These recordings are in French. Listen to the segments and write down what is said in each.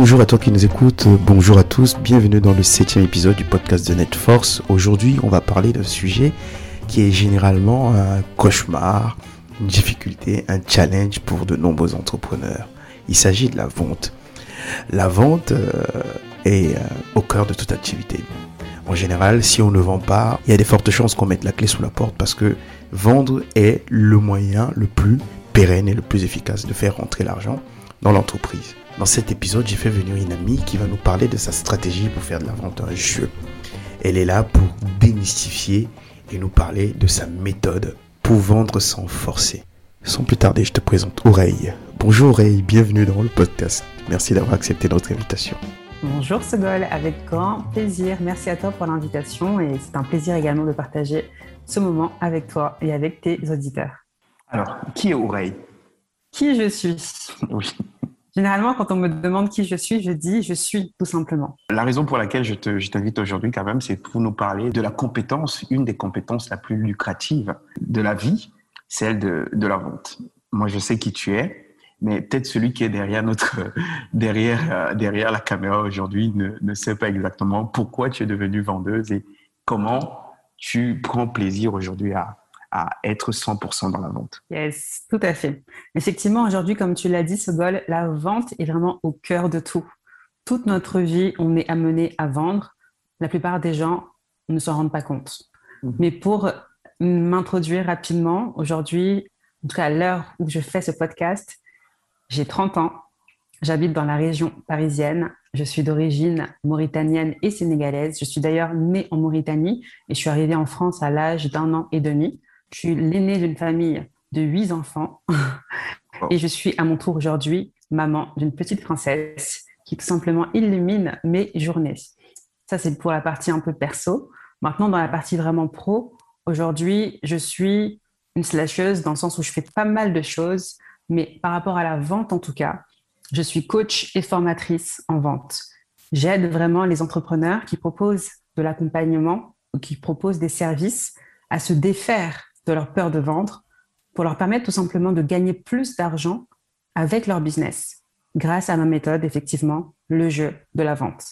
Bonjour à toi qui nous écoutes, bonjour à tous, bienvenue dans le septième épisode du podcast de NetForce. Aujourd'hui, on va parler d'un sujet qui est généralement un cauchemar, une difficulté, un challenge pour de nombreux entrepreneurs. Il s'agit de la vente. La vente euh, est euh, au cœur de toute activité. En général, si on ne vend pas, il y a des fortes chances qu'on mette la clé sous la porte parce que vendre est le moyen le plus pérenne et le plus efficace de faire rentrer l'argent dans l'entreprise. Dans cet épisode, j'ai fait venir une amie qui va nous parler de sa stratégie pour faire de la vente un jeu. Elle est là pour démystifier et nous parler de sa méthode pour vendre sans forcer. Sans plus tarder, je te présente Oreille. Bonjour Oreille, bienvenue dans le podcast. Merci d'avoir accepté notre invitation. Bonjour Segol, avec grand plaisir. Merci à toi pour l'invitation et c'est un plaisir également de partager ce moment avec toi et avec tes auditeurs. Alors, qui est Oreille? Qui je suis? Oui. Généralement, quand on me demande qui je suis, je dis je suis tout simplement. La raison pour laquelle je t'invite aujourd'hui quand même, c'est pour nous parler de la compétence, une des compétences la plus lucratives de la vie, celle de, de la vente. Moi, je sais qui tu es, mais peut-être celui qui est derrière notre derrière euh, derrière la caméra aujourd'hui ne, ne sait pas exactement pourquoi tu es devenue vendeuse et comment tu prends plaisir aujourd'hui à, à être 100% dans la vente. Yes, tout à fait. Effectivement, aujourd'hui, comme tu l'as dit, Sobol, la vente est vraiment au cœur de tout. Toute notre vie, on est amené à vendre. La plupart des gens ne s'en rendent pas compte. Mhm. Mais pour m'introduire rapidement, aujourd'hui, en tout cas à l'heure où je fais ce podcast, j'ai 30 ans, j'habite dans la région parisienne, je suis d'origine mauritanienne et sénégalaise. Je suis d'ailleurs née en Mauritanie et je suis arrivée en France à l'âge d'un an et demi. Je suis l'aînée d'une famille de huit enfants et je suis à mon tour aujourd'hui maman d'une petite princesse qui tout simplement illumine mes journées. Ça, c'est pour la partie un peu perso. Maintenant, dans la partie vraiment pro, aujourd'hui, je suis une slasheuse dans le sens où je fais pas mal de choses, mais par rapport à la vente en tout cas, je suis coach et formatrice en vente. J'aide vraiment les entrepreneurs qui proposent de l'accompagnement ou qui proposent des services à se défaire de leur peur de vendre pour leur permettre tout simplement de gagner plus d'argent avec leur business grâce à ma méthode, effectivement, le jeu de la vente.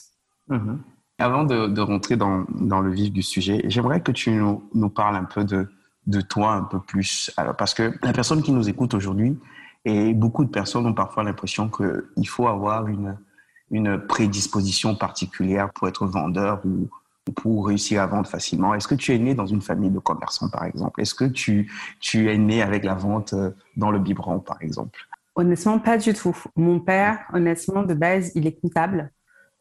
Mhm. Avant de, rentrer dans, le vif du sujet, j'aimerais que tu nous, nous, parles un peu de, de toi un peu plus. Parce que la personne qui nous écoute aujourd'hui, et beaucoup de personnes ont parfois l'impression qu'il faut avoir une, une prédisposition particulière pour être vendeur ou, pour réussir à vendre facilement Est-ce que tu es né dans une famille de commerçants, par exemple? Est-ce que tu, tu es né avec la vente euh, dans le biberon, par exemple? Honnêtement, pas du tout. Mon père, honnêtement, de base, il est comptable.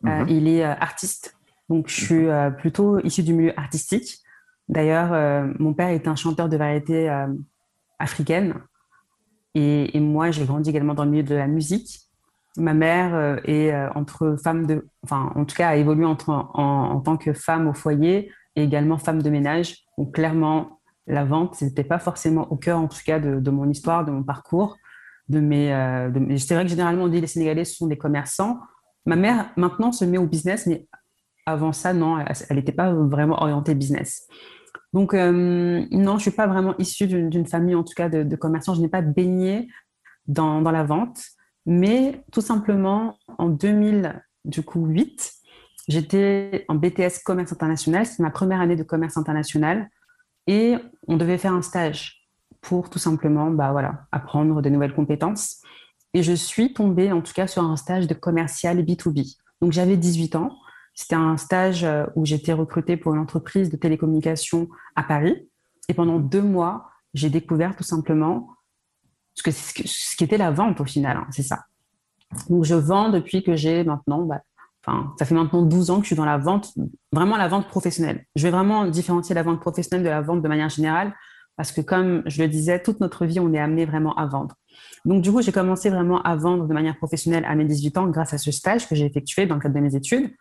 Euh, mhm. il est euh, artiste. Donc, je suis plutôt issu du milieu artistique. D'ailleurs, mon père est un chanteur de variété africaine. Et, et moi, j'ai grandi également dans le milieu de la musique ma mère euh, est euh, entre femme de, enfin, en tout cas, a évolué en, tant que femme au foyer et également femme de ménage. Donc, clairement, la vente, n'était pas forcément au cœur, en tout cas, de, mon histoire, de mon parcours. De mes, euh, c'est vrai que généralement, on dit les Sénégalais sont des commerçants. Ma mère, maintenant, se met au business, mais avant ça, non, elle n'était pas vraiment orientée business. Donc, non, je ne suis pas vraiment issue d'une famille, en tout cas, de, commerçants. Je n'ai pas baigné dans la vente. Mais tout simplement, en 2008, j'étais en BTS Commerce International. C'est ma première année de commerce international. Et on devait faire un stage pour tout simplement bah voilà, apprendre de nouvelles compétences. Et je suis tombée, en tout cas, sur un stage de commercial B2B. Donc, j'avais 18 ans. C'était un stage euh, où j'étais recrutée pour une entreprise de télécommunications à Paris. Et pendant deux mois, j'ai découvert tout simplement ce, que, ce qui était la vente au final, hein, c'est ça. Donc je vends depuis que j'ai maintenant, bah, enfin, ça fait maintenant 12 ans que je suis dans la vente, vraiment la vente professionnelle. Je vais vraiment différencier la vente professionnelle de la vente de manière générale, parce que comme je le disais, toute notre vie, on est amené vraiment à vendre. Donc du coup, j'ai commencé vraiment à vendre de manière professionnelle à mes 18 ans grâce à ce stage que j'ai effectué dans le cadre de mes études.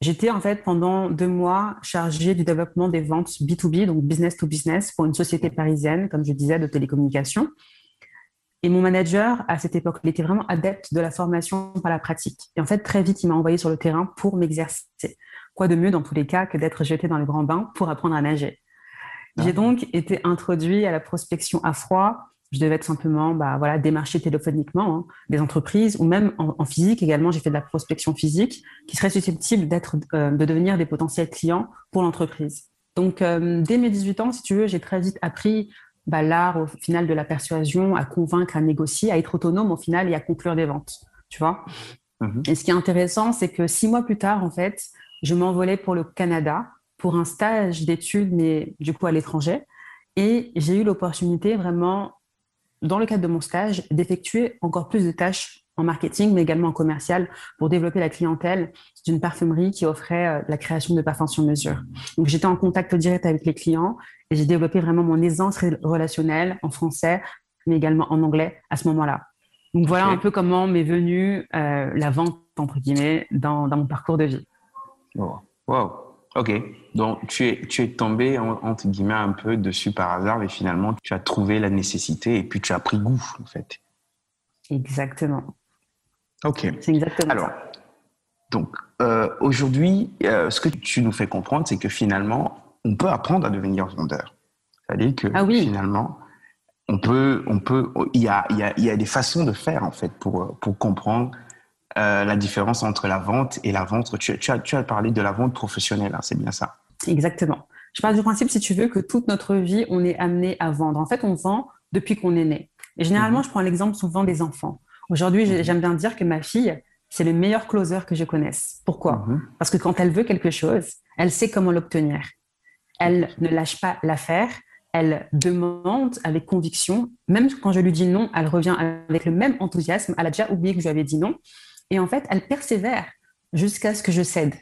J'étais en fait pendant deux mois chargée du développement des ventes B2B, donc business to business, pour une société parisienne, comme je disais, de télécommunications. Et mon manager, à cette époque, il était vraiment adepte de la formation par la pratique. Et en fait, très vite, il m'a envoyé sur le terrain pour m'exercer. Quoi de mieux, dans tous les cas, que d'être jeté dans le grand bain pour apprendre à nager. J'ai ah. donc été introduit à la prospection à froid. je devais tout simplement bah, voilà, démarcher téléphoniquement hein, des entreprises ou même en, physique également. J'ai fait de la prospection physique qui serait susceptible d'être, euh, de devenir des potentiels clients pour l'entreprise. Donc, euh, dès mes 18 ans, si tu veux, j'ai très vite appris bah, l'art au final de la persuasion, à convaincre, à négocier, à être autonome au final et à conclure des ventes. Tu vois mhm. Et ce qui est intéressant, c'est que six mois plus tard, en fait, je m'envolais pour le Canada pour un stage d'études, mais du coup à l'étranger. Et j'ai eu l'opportunité vraiment, dans le cadre de mon stage, d'effectuer encore plus de tâches en marketing, mais également en commercial, pour développer la clientèle d'une parfumerie qui offrait euh, la création de parfums sur mesure. Donc j'étais en contact direct avec les clients et j'ai développé vraiment mon aisance relationnelle en français, mais également en anglais à ce moment-là. Donc voilà un peu comment m'est venue euh, la vente, entre guillemets, dans, dans mon parcours de vie. Wow. wow. Ok, donc tu es, tu es tombé entre guillemets un peu dessus par hasard et finalement tu as trouvé la nécessité et puis tu as pris goût en fait. Exactement. Ok. C'est exactement Alors, donc euh, aujourd'hui, euh, ce que tu nous fais comprendre, c'est que finalement, on peut apprendre à devenir vendeur. C'est-à-dire que ah finalement, on peut, on peut, il y a, il y, a, il y a des façons de faire en fait pour, pour comprendre euh, la différence entre la vente et la vente. Tu, tu, as, tu as, parlé de la vente professionnelle, hein, c'est bien ça Exactement. Je parle du principe, si tu veux, que toute notre vie, on est amené à vendre. En fait, on vend depuis qu'on est né. Et généralement, mhm. je prends l'exemple souvent des enfants. Aujourd'hui, mhm. j'aime bien dire que ma fille, c'est le meilleur closer que je connaisse. Pourquoi? Mhm. Parce que quand elle veut quelque chose, elle sait comment l'obtenir. Elle ne lâche pas l'affaire, elle demande avec conviction. Même quand je lui dis non, elle revient avec le même enthousiasme. Elle a déjà oublié que je lui avais dit non. Et en fait, elle persévère jusqu'à ce que je cède.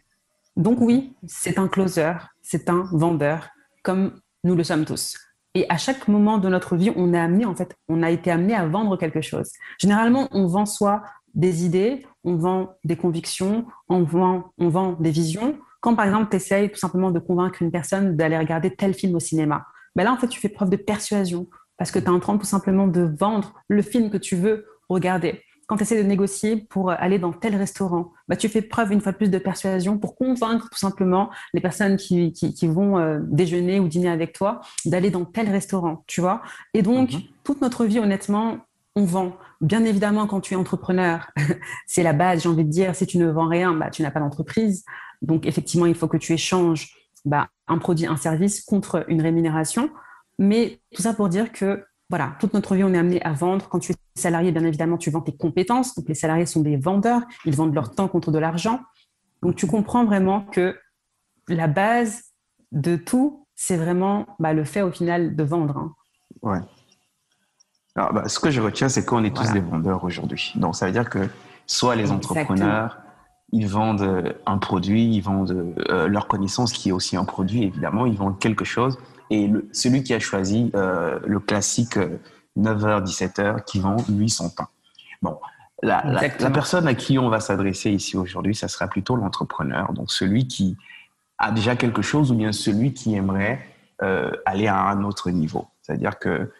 Donc oui, c'est un closer, c'est un vendeur, comme nous le sommes tous. Et à chaque moment de notre vie, on a amené, en fait, on a été amené à vendre quelque chose. Généralement, on vend soit des idées, on vend des convictions, on vend, on vend des visions. Quand par exemple, tu essayes tout simplement de convaincre une personne d'aller regarder tel film au cinéma, ben là, en fait, tu fais preuve de persuasion parce que tu es en train tout simplement de vendre le film que tu veux regarder quand tu essaies de négocier pour aller dans tel restaurant, bah, tu fais preuve une fois de plus de persuasion pour convaincre tout simplement les personnes qui, qui, vont euh, déjeuner ou dîner avec toi d'aller dans tel restaurant, tu vois. Et donc, mhm. toute notre vie, honnêtement, on vend. Bien évidemment, quand tu es entrepreneur, c'est la base, j'ai envie de dire, si tu ne vends rien, bah, tu n'as pas d'entreprise. Donc, effectivement, il faut que tu échanges bah, un produit, un service contre une rémunération. Mais tout ça pour dire que voilà, toute notre vie, on est amené à vendre. Quand tu es salarié, bien évidemment, tu vends tes compétences. Donc, les salariés sont des vendeurs. Ils vendent leur temps contre de l'argent. Donc, tu comprends vraiment que la base de tout, c'est vraiment bah, le fait au final de vendre. Hein. Ouais. Alors, bah, ce que je retiens, c'est qu'on est tous des vendeurs aujourd'hui. Donc, ça veut dire que soit les entrepreneurs, ils vendent euh, un produit, ils vendent euh, leur connaissance qui est aussi un produit, évidemment, ils vendent quelque chose et celui qui a choisi euh, le classique 9h, euh, 17h, qui vend, lui, son temps. Bon, la, la, personne à qui on va s'adresser ici aujourd'hui, ça sera plutôt l'entrepreneur, donc celui qui a déjà quelque chose ou bien celui qui aimerait euh, aller à un autre niveau. C'est-à-dire que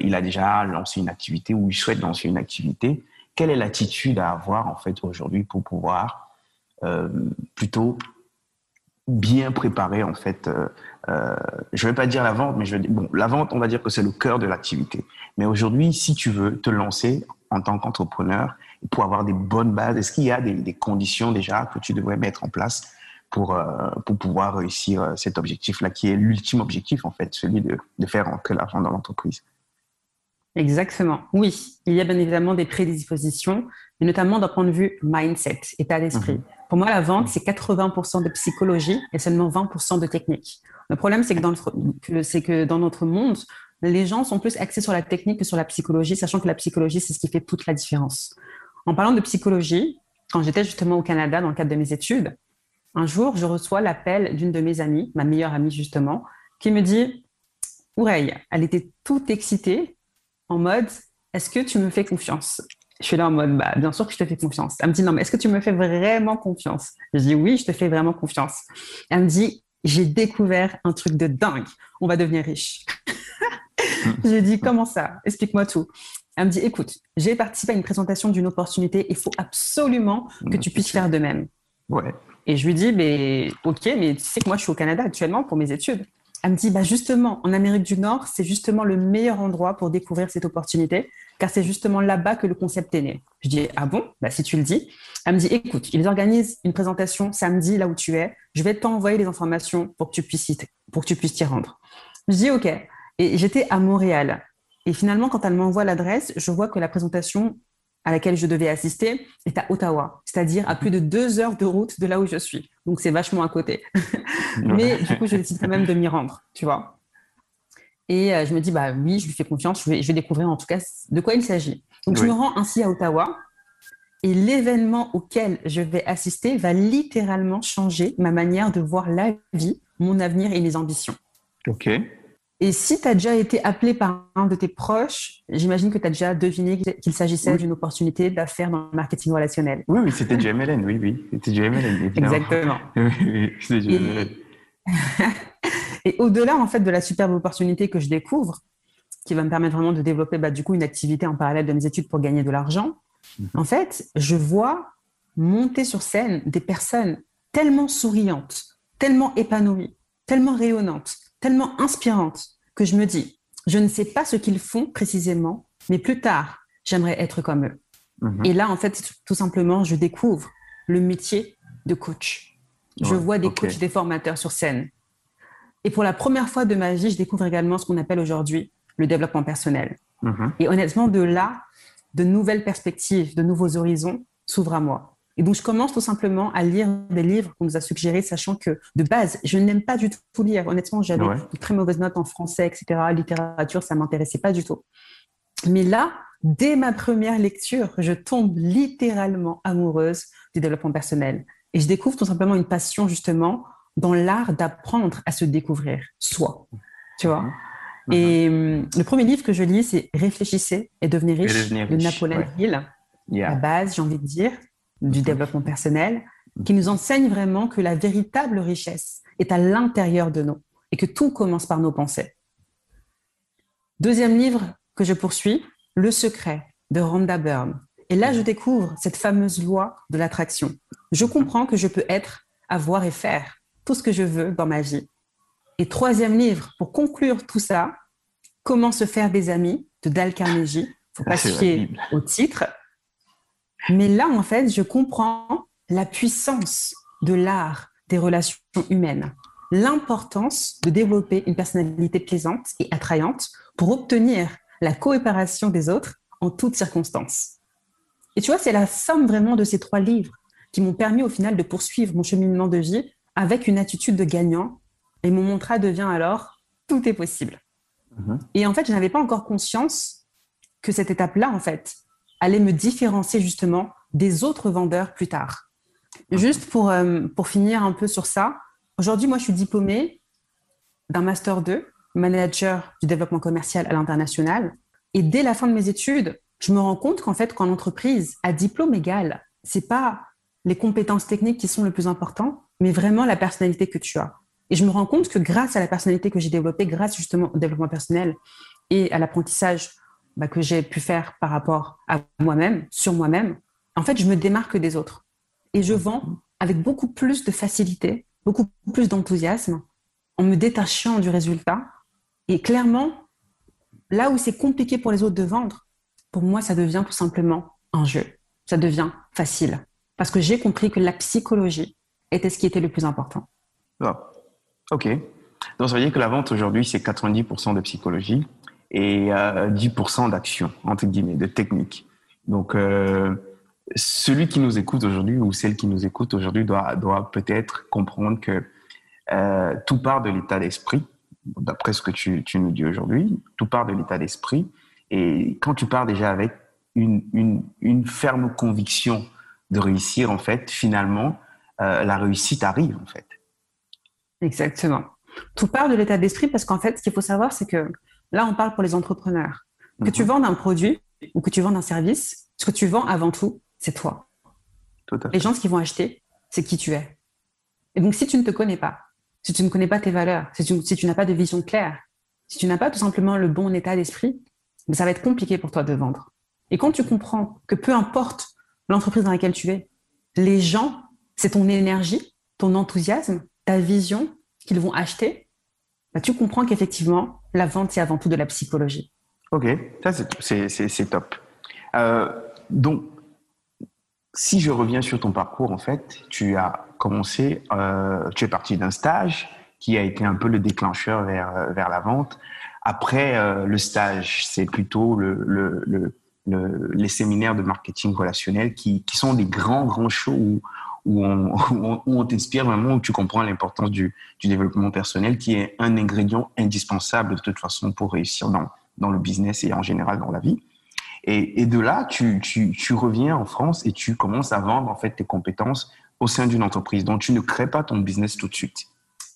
il a déjà lancé une activité ou il souhaite lancer une activité. Quelle est l'attitude à avoir en fait aujourd'hui pour pouvoir plutôt bien préparer en fait. Euh, euh, je vais pas dire la vente, mais je vais bon, la vente, on va dire que c'est le cœur de l'activité. Mais aujourd'hui, si tu veux te lancer en tant qu'entrepreneur pour avoir des bonnes bases, est-ce qu'il y a des, conditions déjà que tu devrais mettre en place pour euh, pour pouvoir réussir euh, cet objectif-là, qui est l'ultime objectif en fait, celui de, de faire entrer l'argent dans l'entreprise? Exactement. Oui, il y a bien évidemment des prédispositions, mais notamment d'un point de vue mindset, état d'esprit. Mhm. Pour moi, la vente, c'est 80% de psychologie et seulement 20% de technique. Le problème, c'est que, dans notre monde, les gens sont plus axés sur la technique que sur la psychologie, sachant que la psychologie, c'est ce qui fait toute la différence. En parlant de psychologie, quand j'étais justement au Canada dans le cadre de mes études, un jour, je reçois l'appel d'une de mes amies, ma meilleure amie justement, qui me dit Oureille, elle était toute excitée en mode Est-ce que tu me fais confiance? Je suis là en mode, bah, bien sûr que je te fais confiance. Elle me dit, non, mais est-ce que tu me fais vraiment confiance? Je dis, oui, je te fais vraiment confiance. Elle me dit, j'ai découvert un truc de dingue. On va devenir riche. je lui dis, comment ça? Explique-moi tout. Elle me dit, écoute, j'ai participé à une présentation d'une opportunité. Il faut absolument que tu puisses faire de même. Ouais. Et je lui dis, mais ok, mais tu sais que moi, je suis au Canada actuellement pour mes études. Elle me dit, bah justement, en Amérique du Nord, c'est justement le meilleur endroit pour découvrir cette opportunité, car c'est justement là-bas que le concept est né. Je dis, ah bon? Bah, Si tu le dis. Elle me dit, écoute, ils organisent une présentation samedi là où tu es. Je vais t'envoyer les informations pour que tu puisses pour que tu puisses t'y rendre. Je dis, OK. Et j'étais à Montréal. Et finalement, quand elle m'envoie l'adresse, je vois que la présentation à laquelle je devais assister est à Ottawa, c'est-à-dire à plus de deux heures de route de là où je suis. Donc c'est vachement à côté. Mais du coup, je décide quand même de m'y rendre, tu vois. Et euh, je me dis, bah oui, je lui fais confiance, je vais, je vais découvrir en tout cas de quoi il s'agit. Donc je me rends ainsi à Ottawa. Et l'événement auquel je vais assister va littéralement changer ma manière de voir la vie, mon avenir et mes ambitions. OK. Et si tu as déjà été appelé par un de tes proches, j'imagine que tu as déjà deviné qu'il s'agissait d'une opportunité d'affaires dans le marketing relationnel. Oui, oui, c'était du MLN, oui, oui. C'était du MLN, Exactement. oui, oui, c'était du MLN. Et au-delà, en fait, de la superbe opportunité que je découvre, qui va me permettre vraiment de développer, bah, du coup, une activité en parallèle de mes études pour gagner de l'argent, mhm. en fait, je vois monter sur scène des personnes tellement souriantes, tellement épanouies, tellement rayonnantes, tellement inspirante que je me dis, je ne sais pas ce qu'ils font précisément, mais plus tard, j'aimerais être comme eux. Mhm. Et là, en fait, tout simplement, je découvre le métier de coach. Je vois des coachs, des formateurs sur scène. Et pour la première fois de ma vie, je découvre également ce qu'on appelle aujourd'hui le développement personnel. Mhm. Et honnêtement, de là, de nouvelles perspectives, de nouveaux horizons s'ouvrent à moi. Et donc, je commence tout simplement à lire des livres qu'on nous a suggérés, sachant que de base, je n'aime pas du tout lire. Honnêtement, j'avais de très mauvaises notes en français, etc. Littérature, ça m'intéressait pas du tout. Mais là, dès ma première lecture, je tombe littéralement amoureuse du développement personnel. Et je découvre tout simplement une passion, justement, dans l'art d'apprendre à se découvrir soi. Tu vois? Mhm. Et hum, le premier livre que je lis, c'est Réfléchissez et devenez riche, de Napoléon Hill. À base, j'ai envie de dire du développement personnel, qui nous enseigne vraiment que la véritable richesse est à l'intérieur de nous et que tout commence par nos pensées. Deuxième livre que je poursuis, Le secret de Rhonda Byrne. Et là, je découvre cette fameuse loi de l'attraction. Je comprends que je peux être, avoir et faire tout ce que je veux dans ma vie. Et troisième livre, pour conclure tout ça, Comment se faire des amis de Dale Carnegie. Faut pas se fier au titre, mais là, en fait, je comprends la puissance de l'art des relations humaines, l'importance de développer une personnalité plaisante et attrayante pour obtenir la coopération des autres en toutes circonstances. Et tu vois, c'est la somme vraiment de ces trois livres qui m'ont permis au final de poursuivre mon cheminement de vie avec une attitude de gagnant. Et mon mantra devient alors tout est possible. Mm-hmm. Et en fait, je n'avais pas encore conscience que cette étape-là, en fait, allait me différencier justement des autres vendeurs plus tard. Juste pour, euh, pour finir un peu sur ça, aujourd'hui, moi, je suis diplômée d'un Master 2, manager du développement commercial à l'international. Et dès la fin de mes études, je me rends compte qu'en fait, quand l'entreprise a diplôme égal, c'est pas les compétences techniques qui sont le plus important, mais vraiment la personnalité que tu as. Et je me rends compte que grâce à la personnalité que j'ai développée, grâce justement au développement personnel et à l'apprentissage bah, que j'ai pu faire par rapport à moi-même, sur moi-même, en fait, je me démarque des autres. Et je vends avec beaucoup plus de facilité, beaucoup plus d'enthousiasme, en me détachant du résultat. Et clairement, là où c'est compliqué pour les autres de vendre, pour moi, ça devient tout simplement un jeu. Ça devient facile. Parce que j'ai compris que la psychologie était ce qui était le plus important. Ah, ok. Donc, ça veut dire que la vente aujourd'hui, c'est 90% de psychologie et 10% euh, d'action, entre guillemets, de technique. Donc, euh, celui qui nous écoute aujourd'hui ou celle qui nous écoute aujourd'hui doit, doit peut-être comprendre que euh, tout part de l'état d'esprit, d'après ce que tu, tu nous dis aujourd'hui, tout part de l'état d'esprit. Et quand tu pars déjà avec une, une, une, ferme conviction de réussir, en fait, finalement, la réussite arrive, en fait. Exactement. Tout part de l'état d'esprit parce qu'en fait, ce qu'il faut savoir, c'est que Là, on parle pour les entrepreneurs. Que tu mhm. vends un produit ou que tu vends un service, ce que tu vends avant tout, c'est toi. les gens, ce qu'ils vont acheter, c'est qui tu es. Et donc, si tu ne te connais pas, si tu ne connais pas tes valeurs, si tu, n'as pas de vision claire, si tu n'as pas tout simplement le bon état d'esprit, ben, ça va être compliqué pour toi de vendre. Et quand tu comprends que peu importe l'entreprise dans laquelle tu es, les gens, c'est ton énergie, ton enthousiasme, ta vision qu'ils vont acheter, bah, tu comprends qu'effectivement, la vente, c'est avant tout de la psychologie. Ok, ça c'est top. Euh, donc, si je reviens sur ton parcours, en fait, tu as commencé, euh, tu es parti d'un stage qui a été un peu le déclencheur vers, vers la vente. Après euh, le stage, c'est plutôt le, le, le, les séminaires de marketing relationnel qui, qui sont des grands, grands shows où, où on, où on, t'inspire vraiment, où tu comprends l'importance du, du, développement personnel, qui est un ingrédient indispensable de toute façon pour réussir dans, dans le business et en général dans la vie. Et, et de là, tu, tu, tu, reviens en France et tu commences à vendre en fait tes compétences au sein d'une entreprise. Donc, tu ne crées pas ton business tout de suite.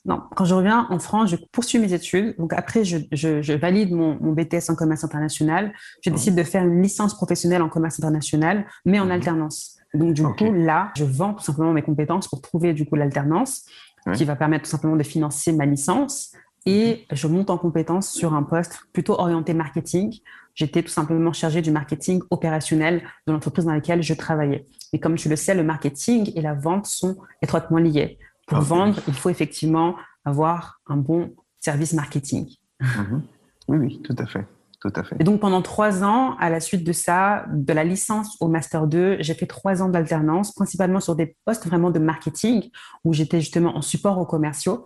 Non, quand je reviens en France, je poursuis mes études. Donc après, je, je, je valide mon, mon, BTS en commerce international. Je mmh. décide de faire une licence professionnelle en commerce international, mais en mmh. alternance. Donc du coup, là, je vends tout simplement mes compétences pour trouver du coup l'alternance qui va permettre tout simplement de financer ma licence. Et je monte en compétence sur un poste plutôt orienté marketing. J'étais tout simplement chargée du marketing opérationnel de l'entreprise dans laquelle je travaillais. Et comme tu le sais, le marketing et la vente sont étroitement liés. Pour vendre, il faut effectivement avoir un bon service marketing. Mhm. Oui, oui, tout à fait. Et donc pendant trois ans, à la suite de ça, de la licence au master 2, j'ai fait trois ans d'alternance, principalement sur des postes vraiment de marketing, où j'étais justement en support aux commerciaux.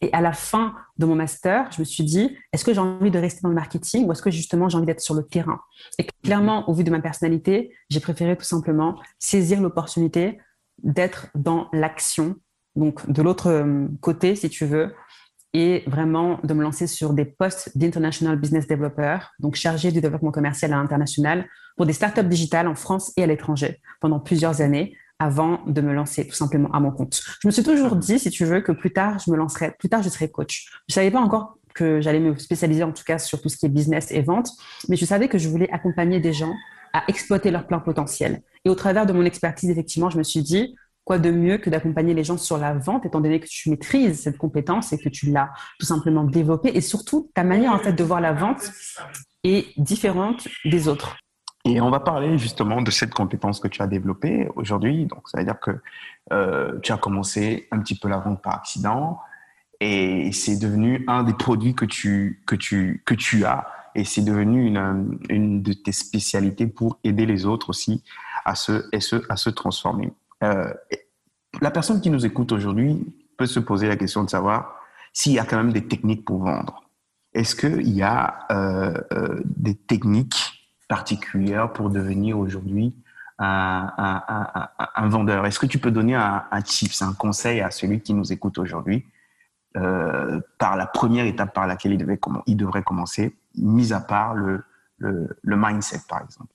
Et à la fin de mon master, je me suis dit, est-ce que j'ai envie de rester dans le marketing ou est-ce que justement j'ai envie d'être sur le terrain? Et clairement, au vu de ma personnalité, j'ai préféré tout simplement saisir l'opportunité d'être dans l'action donc de l'autre euh, côté, si tu veux, et vraiment de me lancer sur des postes d'International Business Developer, donc chargé du développement commercial à l'international pour des startups digitales en France et à l'étranger pendant plusieurs années avant de me lancer tout simplement à mon compte. Je me suis toujours dit, si tu veux, que plus tard, je me lancerai, plus tard, je serai coach. Je savais pas encore que j'allais me spécialiser en tout cas sur tout ce qui est business et vente, mais je savais que je voulais accompagner des gens à exploiter leur plein potentiel. Et au travers de mon expertise, effectivement, je me suis dit, quoi de mieux que d'accompagner les gens sur la vente, étant donné que tu maîtrises cette compétence et que tu l'as tout simplement développée. Et surtout, ta manière en fait de voir la vente est différente des autres. Et on va parler justement de cette compétence que tu as développée aujourd'hui. Donc, ça veut dire que euh, tu as commencé un petit peu la vente par accident et c'est devenu un des produits que tu, que tu, que tu as et c'est devenu une, une de tes spécialités pour aider les autres aussi à se, à se transformer. Euh, la personne qui nous écoute aujourd'hui peut se poser la question de savoir s'il y a quand même des techniques pour vendre. Est-ce qu'il y a euh, euh, des techniques particulières pour devenir aujourd'hui un, vendeur? Est-ce que tu peux donner un, tips, un conseil à celui qui nous écoute aujourd'hui par la première étape par laquelle il, devait, il devrait commencer, mis à part le, le, le mindset, par exemple?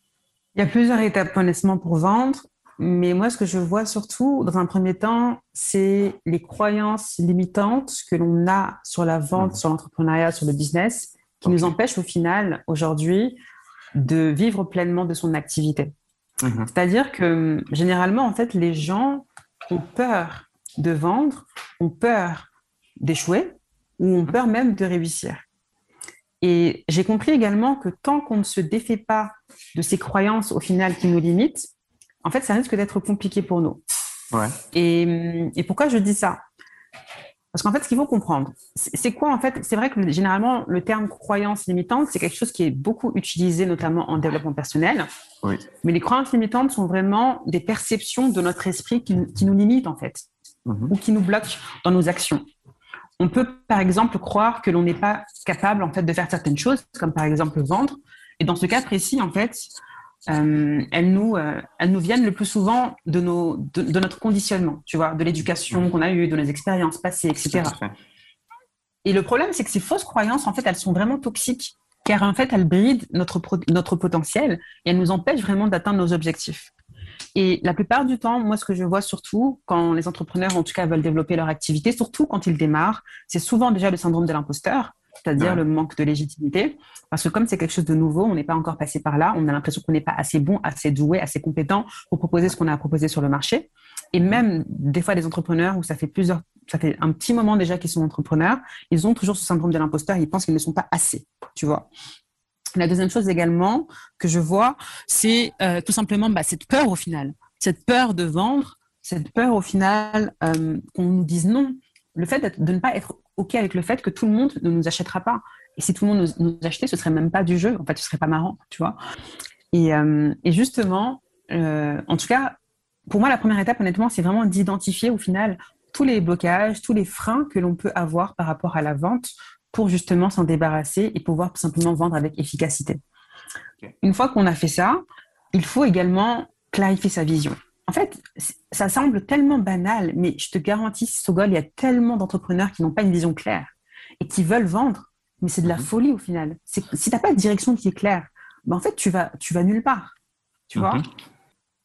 Il y a plusieurs étapes, honnêtement, pour vendre. Mais moi, ce que je vois surtout, dans un premier temps, c'est les croyances limitantes que l'on a sur la vente, mmh. sur l'entrepreneuriat, sur le business, qui nous empêchent au final, aujourd'hui, de vivre pleinement de son activité. Mmh. C'est-à-dire que généralement, en fait, les gens ont peur de vendre, ont peur d'échouer ou ont mmh. peur même de réussir. Et j'ai compris également que tant qu'on ne se défait pas de ces croyances au final qui nous limitent, en fait, ça risque d'être compliqué pour nous. Et, pourquoi je dis ça? Parce qu'en fait, ce qu'il faut comprendre, c'est quoi en fait? C'est vrai que généralement, le terme croyance limitante, c'est quelque chose qui est beaucoup utilisé, notamment en développement personnel. Mais les croyances limitantes sont vraiment des perceptions de notre esprit qui, nous limitent en fait, mhm. ou qui nous bloquent dans nos actions. On peut, par exemple, croire que l'on n'est pas capable en fait de faire certaines choses, comme par exemple vendre. Et dans ce cas précis, en fait, euh, elles, nous, euh, elles nous viennent le plus souvent de, nos, de, notre conditionnement, tu vois, de l'éducation qu'on a eue, de nos expériences passées, etc. Et le problème, c'est que ces fausses croyances, en fait, elles sont vraiment toxiques, car en fait, elles brident notre, notre potentiel et elles nous empêchent vraiment d'atteindre nos objectifs. Et la plupart du temps, moi, ce que je vois surtout quand les entrepreneurs, en tout cas, veulent développer leur activité, surtout quand ils démarrent, c'est souvent déjà le syndrome de l'imposteur c'est-à-dire le manque de légitimité. Parce que comme c'est quelque chose de nouveau, on n'est pas encore passé par là, on a l'impression qu'on n'est pas assez bon, assez doué, assez compétent pour proposer ce qu'on a à proposer sur le marché. Et même des fois des entrepreneurs où ça fait plusieurs, ça fait un petit moment déjà qu'ils sont entrepreneurs, ils ont toujours ce syndrome de l'imposteur, ils pensent qu'ils ne sont pas assez, tu vois. La deuxième chose également que je vois, c'est euh, tout simplement bah, cette peur au final, cette peur de vendre, cette peur au final euh, qu'on nous dise non, le fait de ne pas être OK avec le fait que tout le monde ne nous achètera pas. Et si tout le monde nous, achetait, ce serait même pas du jeu. En fait, ce serait pas marrant, tu vois. Et, euh, justement, euh, en tout cas, pour moi, la première étape, honnêtement, c'est vraiment d'identifier au final tous les blocages, tous les freins que l'on peut avoir par rapport à la vente pour justement s'en débarrasser et pouvoir simplement vendre avec efficacité. Une fois qu'on a fait ça, il faut également clarifier sa vision. En fait, ça semble tellement banal, mais je te garantis, Sogol, il y a tellement d'entrepreneurs qui n'ont pas une vision claire et qui veulent vendre, mais c'est de la mhm. folie au final. Si tu n'as pas de direction qui est claire, ben en fait, tu vas, tu vas nulle part. Tu vois mhm.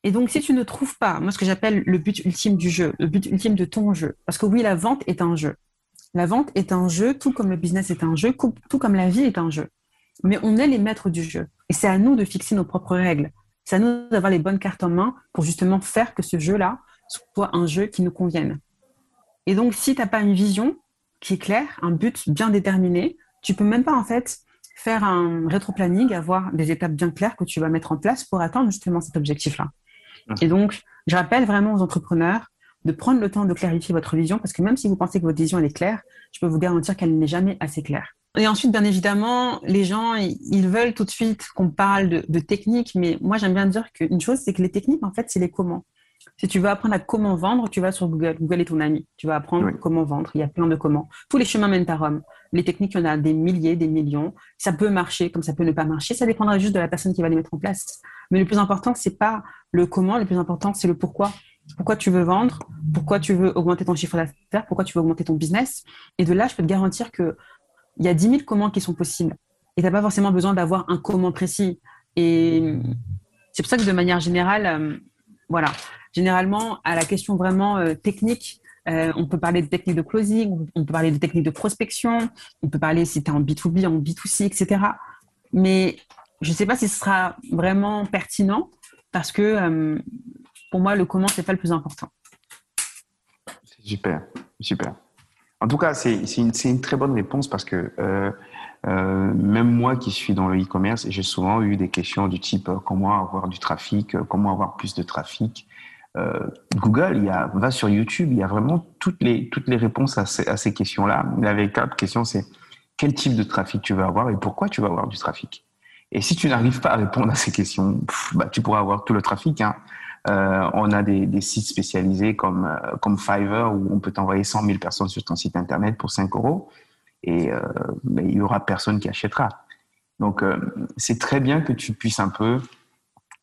Et donc, si tu ne trouves pas, moi, ce que j'appelle le but ultime du jeu, le but ultime de ton jeu, parce que oui, la vente est un jeu. La vente est un jeu, tout comme le business est un jeu, tout comme la vie est un jeu. Mais on est les maîtres du jeu. Et c'est à nous de fixer nos propres règles. C'est à nous d'avoir les bonnes cartes en main pour justement faire que ce jeu-là soit un jeu qui nous convienne. Et donc, si tu n'as pas une vision qui est claire, un but bien déterminé, tu peux même pas en fait faire un rétro-planning, avoir des étapes bien claires que tu vas mettre en place pour atteindre justement cet objectif-là. Et donc, je rappelle vraiment aux entrepreneurs de prendre le temps de clarifier votre vision parce que même si vous pensez que votre vision est claire, je peux vous garantir qu'elle n'est jamais assez claire. Et ensuite, bien évidemment, les gens, ils veulent tout de suite qu'on parle de, de techniques, mais moi, j'aime bien dire qu'une chose, c'est que les techniques, en fait, c'est les comment. Si tu veux apprendre à comment vendre, tu vas sur Google. Google est ton ami. Tu vas apprendre comment vendre. Il y a plein de comment. Tous les chemins mènent à Rome. Les techniques, il y en a des milliers, des millions. Ça peut marcher comme ça peut ne pas marcher. Ça dépendra juste de la personne qui va les mettre en place. Mais le plus important, c'est pas le comment. Le plus important, c'est le pourquoi. Pourquoi tu veux vendre? Pourquoi tu veux augmenter ton chiffre d'affaires? Pourquoi tu veux augmenter ton business? Et de là, je peux te garantir que il y a 10 000 comment qui sont possibles. Et tu n'as pas forcément besoin d'avoir un comment précis. Et c'est pour ça que de manière générale, euh, voilà, généralement, à la question vraiment euh, technique, euh, on peut parler de techniques de closing, on peut parler de techniques de prospection, on peut parler si tu es en B2B, en B2C, etc. Mais je ne sais pas si ce sera vraiment pertinent parce que pour moi, le comment, n'est pas le plus important. Super, super. En tout cas, c'est une, très bonne réponse parce que euh, euh, même moi qui suis dans le e-commerce, j'ai souvent eu des questions du type euh, comment avoir du trafic, comment avoir plus de trafic. Google, il y a, va sur YouTube, il y a vraiment toutes les, toutes les réponses à ces, questions-là. La véritable question, c'est quel type de trafic tu veux avoir et pourquoi tu vas avoir du trafic. Et si tu n'arrives pas à répondre à ces questions, bah, tu pourras avoir tout le trafic. Hein. Euh, on a des, sites spécialisés comme, euh, comme Fiverr où on peut t'envoyer 100 000 personnes sur ton site internet pour 5 euros et euh, il y aura personne qui achètera. Donc, c'est très bien que tu puisses un peu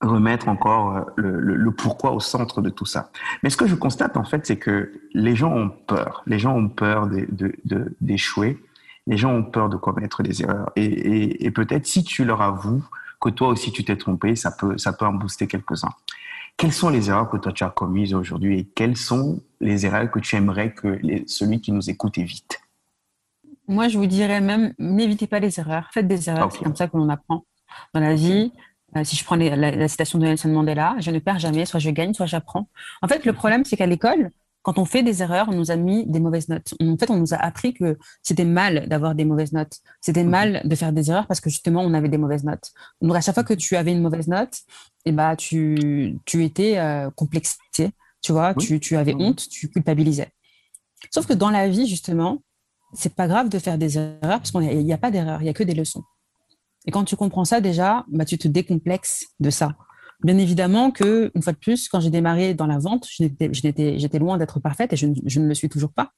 remettre encore le, pourquoi au centre de tout ça. Mais ce que je constate, en fait, c'est que les gens ont peur. Les gens ont peur d'échouer. Les gens ont peur de commettre des erreurs. Et, et peut-être si tu leur avoues que toi aussi tu t'es trompé, ça peut, ça peut en booster quelques-uns. Quelles sont les erreurs que toi tu as commises aujourd'hui et quelles sont les erreurs que tu aimerais que celui qui nous écoute évite? Moi, je vous dirais même, n'évitez pas les erreurs. Faites des erreurs, c'est comme ça que l'on apprend dans la vie. Euh, si je prends la, citation de Nelson Mandela, je ne perds jamais, soit je gagne, soit j'apprends. En fait, le problème, c'est qu'à l'école, quand on fait des erreurs, on nous a mis des mauvaises notes. En fait, on nous a appris que c'était mal d'avoir des mauvaises notes. C'était mhm. mal de faire des erreurs parce que justement, on avait des mauvaises notes. Donc, à chaque fois que tu avais une mauvaise note, eh ben, tu, tu étais euh, complexé. Tu vois, tu, tu, avais honte, tu culpabilisais. Sauf que dans la vie, justement, c'est pas grave de faire des erreurs parce qu'il n'y a, a, pas d'erreur, il y a que des leçons. Et quand tu comprends ça déjà, bah, tu te décomplexes de ça. Bien évidemment que, une fois de plus, quand j'ai démarré dans la vente, j'étais loin d'être parfaite et je, ne le suis toujours pas.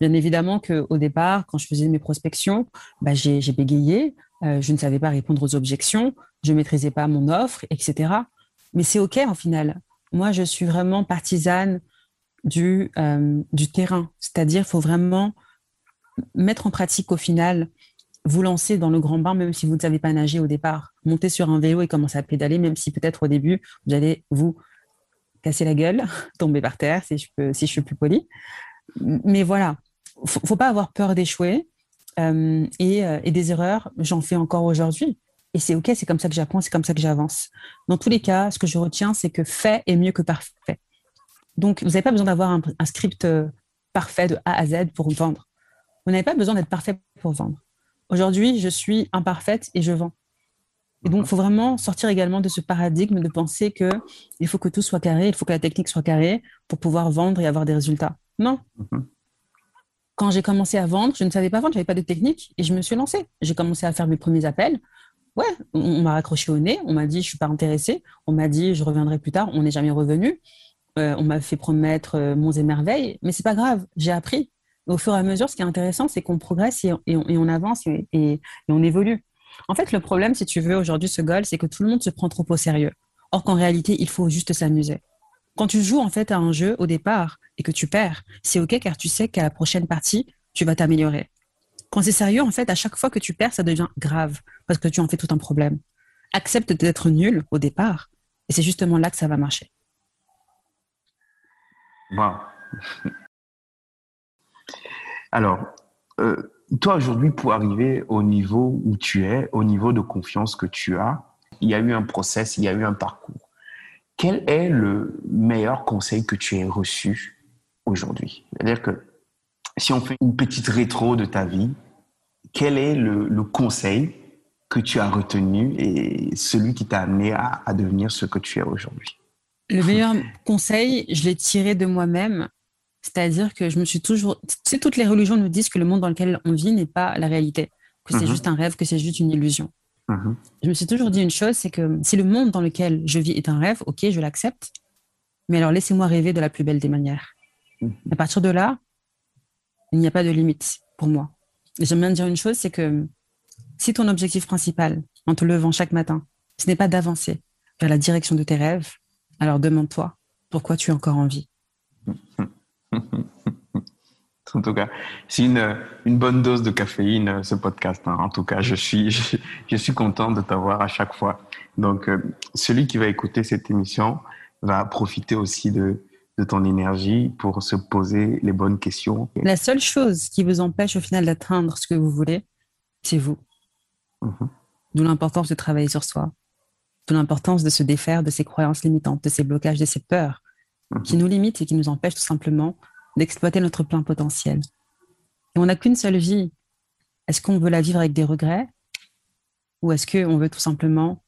Bien évidemment qu'au départ, quand je faisais mes prospections, bah, j'ai bégayé, euh, je ne savais pas répondre aux objections, je ne maîtrisais pas mon offre, etc. Mais c'est OK en final. Moi, je suis vraiment partisane du, euh, du terrain. C'est-à-dire, il faut vraiment mettre en pratique au final vous lancer dans le grand bain, même si vous ne savez pas nager au départ. Monter sur un vélo et commencer à pédaler, même si peut-être au début, vous allez vous casser la gueule, tomber par terre, si je, peux, si je suis plus poli. Mais voilà, faut, faut pas avoir peur d'échouer. Euh, et, euh, et, des erreurs, j'en fais encore aujourd'hui. Et c'est OK, c'est comme ça que j'apprends, c'est comme ça que j'avance. Dans tous les cas, ce que je retiens, c'est que fait est mieux que parfait. Donc, vous n'avez pas besoin d'avoir un, un, script euh, parfait de A à Z pour vendre. Vous n'avez pas besoin d'être parfait pour vendre. Aujourd'hui, je suis imparfaite et je vends. Et donc, il faut vraiment sortir également de ce paradigme de penser que il faut que tout soit carré, il faut que la technique soit carrée pour pouvoir vendre et avoir des résultats. Non. Mhm. quand j'ai commencé à vendre, je ne savais pas vendre, je n'avais pas de technique et je me suis lancée. J'ai commencé à faire mes premiers appels. Ouais, on, m'a raccroché au nez, on m'a dit je suis pas intéressée, on m'a dit je reviendrai plus tard, on n'est jamais revenu. Euh, on m'a fait promettre euh, monts et merveilles, mais c'est pas grave, j'ai appris. Au fur et à mesure, ce qui est intéressant, c'est qu'on progresse et, on, avance et, on évolue. En fait, le problème, si tu veux, aujourd'hui, ce goal, c'est que tout le monde se prend trop au sérieux. Or qu'en réalité, il faut juste s'amuser. Quand tu joues en fait à un jeu au départ et que tu perds, c'est ok car tu sais qu'à la prochaine partie, tu vas t'améliorer. Quand c'est sérieux, en fait, à chaque fois que tu perds, ça devient grave parce que tu en fais tout un problème. Accepte d'être nul au départ et c'est justement là que ça va marcher. Wow. Alors, euh, toi aujourd'hui, pour arriver au niveau où tu es, au niveau de confiance que tu as, il y a eu un process, il y a eu un parcours. Quel est le meilleur conseil que tu aies reçu aujourd'hui? C'est-à-dire que si on fait une petite rétro de ta vie, quel est le, conseil que tu as retenu et celui qui t'a amené à, à devenir ce que tu es aujourd'hui? Le meilleur conseil, je l'ai tiré de moi-même c'est-à-dire que je me suis toujours. Tu toutes les religions nous disent que le monde dans lequel on vit n'est pas la réalité, que c'est mhm. juste un rêve, que c'est juste une illusion. Mhm. Je me suis toujours dit une chose c'est que si le monde dans lequel je vis est un rêve, ok, je l'accepte. Mais alors laissez-moi rêver de la plus belle des manières. Mhm. À partir de là, il n'y a pas de limite pour moi. J'aime bien dire une chose c'est que si ton objectif principal, en te levant chaque matin, ce n'est pas d'avancer vers la direction de tes rêves, alors demande-toi pourquoi tu es encore en vie. en tout cas, c'est une, une, bonne dose de caféine, ce podcast. Hein. En tout cas, je suis, je, suis content de t'avoir à chaque fois. Donc, euh, celui qui va écouter cette émission va profiter aussi de, de ton énergie pour se poser les bonnes questions. La seule chose qui vous empêche au final d'atteindre ce que vous voulez, c'est vous. Mhm. D'où l'importance de travailler sur soi. D'où l'importance de se défaire de ces croyances limitantes, de ces blocages, de ces peurs qui nous limitent et qui nous empêchent tout simplement d'exploiter notre plein potentiel. Et on n'a qu'une seule vie. Est-ce qu'on veut la vivre avec des regrets ou est-ce qu'on veut tout simplement